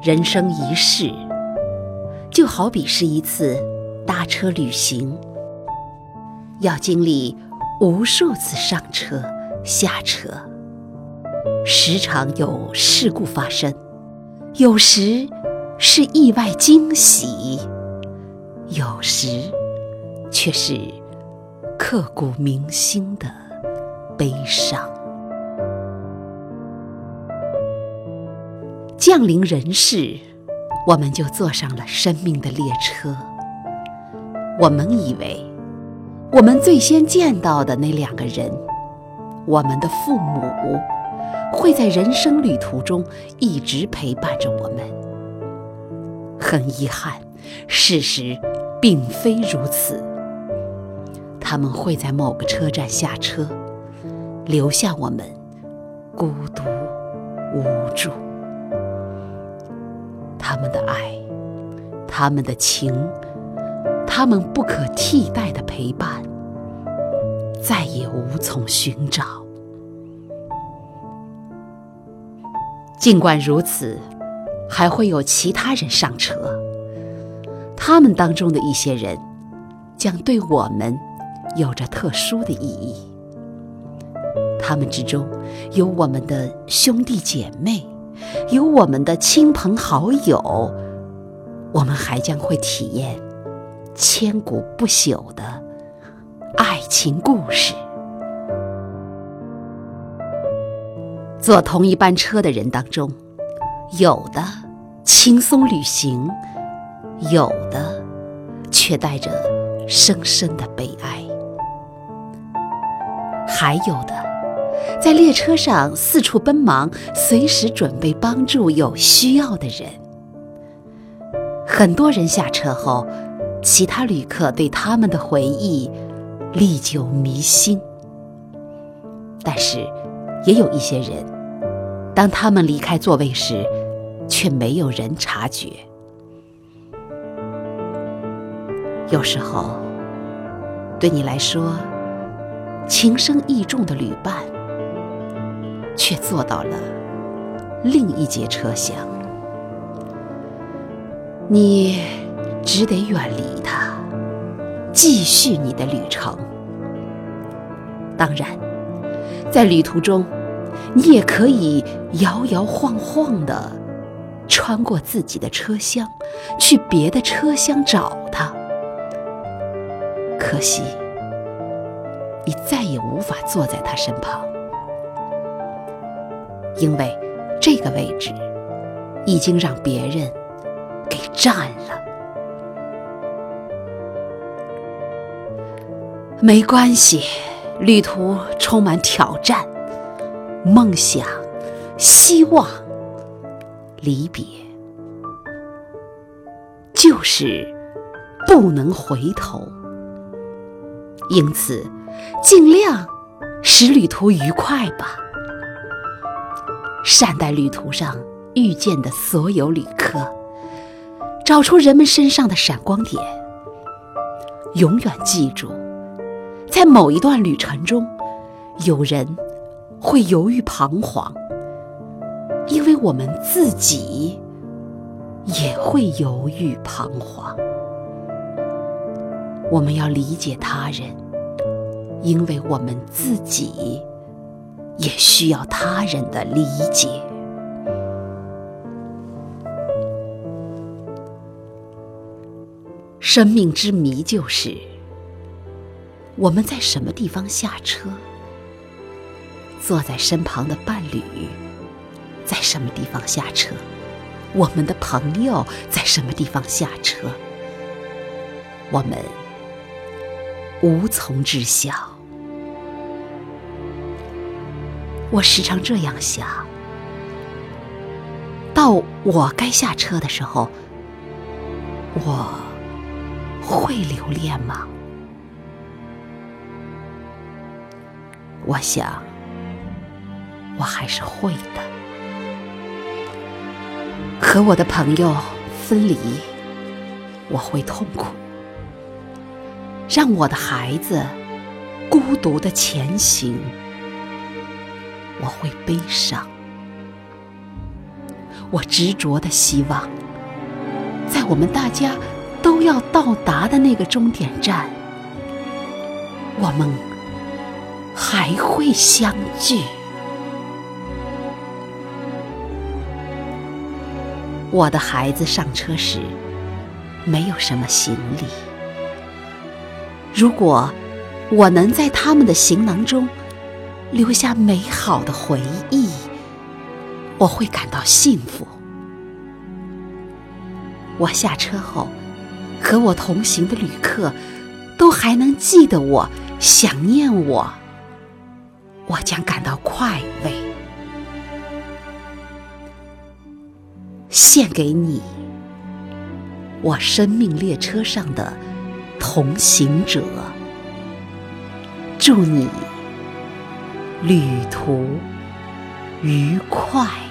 人生一世，就好比是一次搭车旅行，要经历无数次上车、下车，时常有事故发生，有时是意外惊喜，有时却是刻骨铭心的悲伤。降临人世，我们就坐上了生命的列车。我们以为，我们最先见到的那两个人，我们的父母，会在人生旅途中一直陪伴着我们。很遗憾，事实并非如此。他们会在某个车站下车，留下我们孤独无助。们的爱，他们的情，他们不可替代的陪伴，再也无从寻找。尽管如此，还会有其他人上车。他们当中的一些人，将对我们有着特殊的意义。他们之中有我们的兄弟姐妹。有我们的亲朋好友，我们还将会体验千古不朽的爱情故事。坐同一班车的人当中，有的轻松旅行，有的却带着深深的悲哀，还有的。在列车上四处奔忙，随时准备帮助有需要的人。很多人下车后，其他旅客对他们的回忆历久弥新。但是，也有一些人，当他们离开座位时，却没有人察觉。有时候，对你来说，情深意重的旅伴。却坐到了另一节车厢，你只得远离他，继续你的旅程。当然，在旅途中，你也可以摇摇晃晃的穿过自己的车厢，去别的车厢找他。可惜，你再也无法坐在他身旁。因为这个位置已经让别人给占了。没关系，旅途充满挑战、梦想、希望、离别，就是不能回头。因此，尽量使旅途愉快吧。善待旅途上遇见的所有旅客，找出人们身上的闪光点。永远记住，在某一段旅程中，有人会犹豫彷徨，因为我们自己也会犹豫彷徨。我们要理解他人，因为我们自己。也需要他人的理解。生命之谜就是：我们在什么地方下车？坐在身旁的伴侣在什么地方下车？我们的朋友在什么地方下车？我们无从知晓。我时常这样想：到我该下车的时候，我会留恋吗？我想，我还是会的。和我的朋友分离，我会痛苦；让我的孩子孤独的前行。我会悲伤，我执着的希望，在我们大家都要到达的那个终点站，我们还会相聚。我的孩子上车时没有什么行李，如果我能在他们的行囊中留下美好的回忆，我会感到幸福。我下车后，和我同行的旅客都还能记得我、想念我，我将感到快慰。献给你，我生命列车上的同行者。祝你旅途愉快。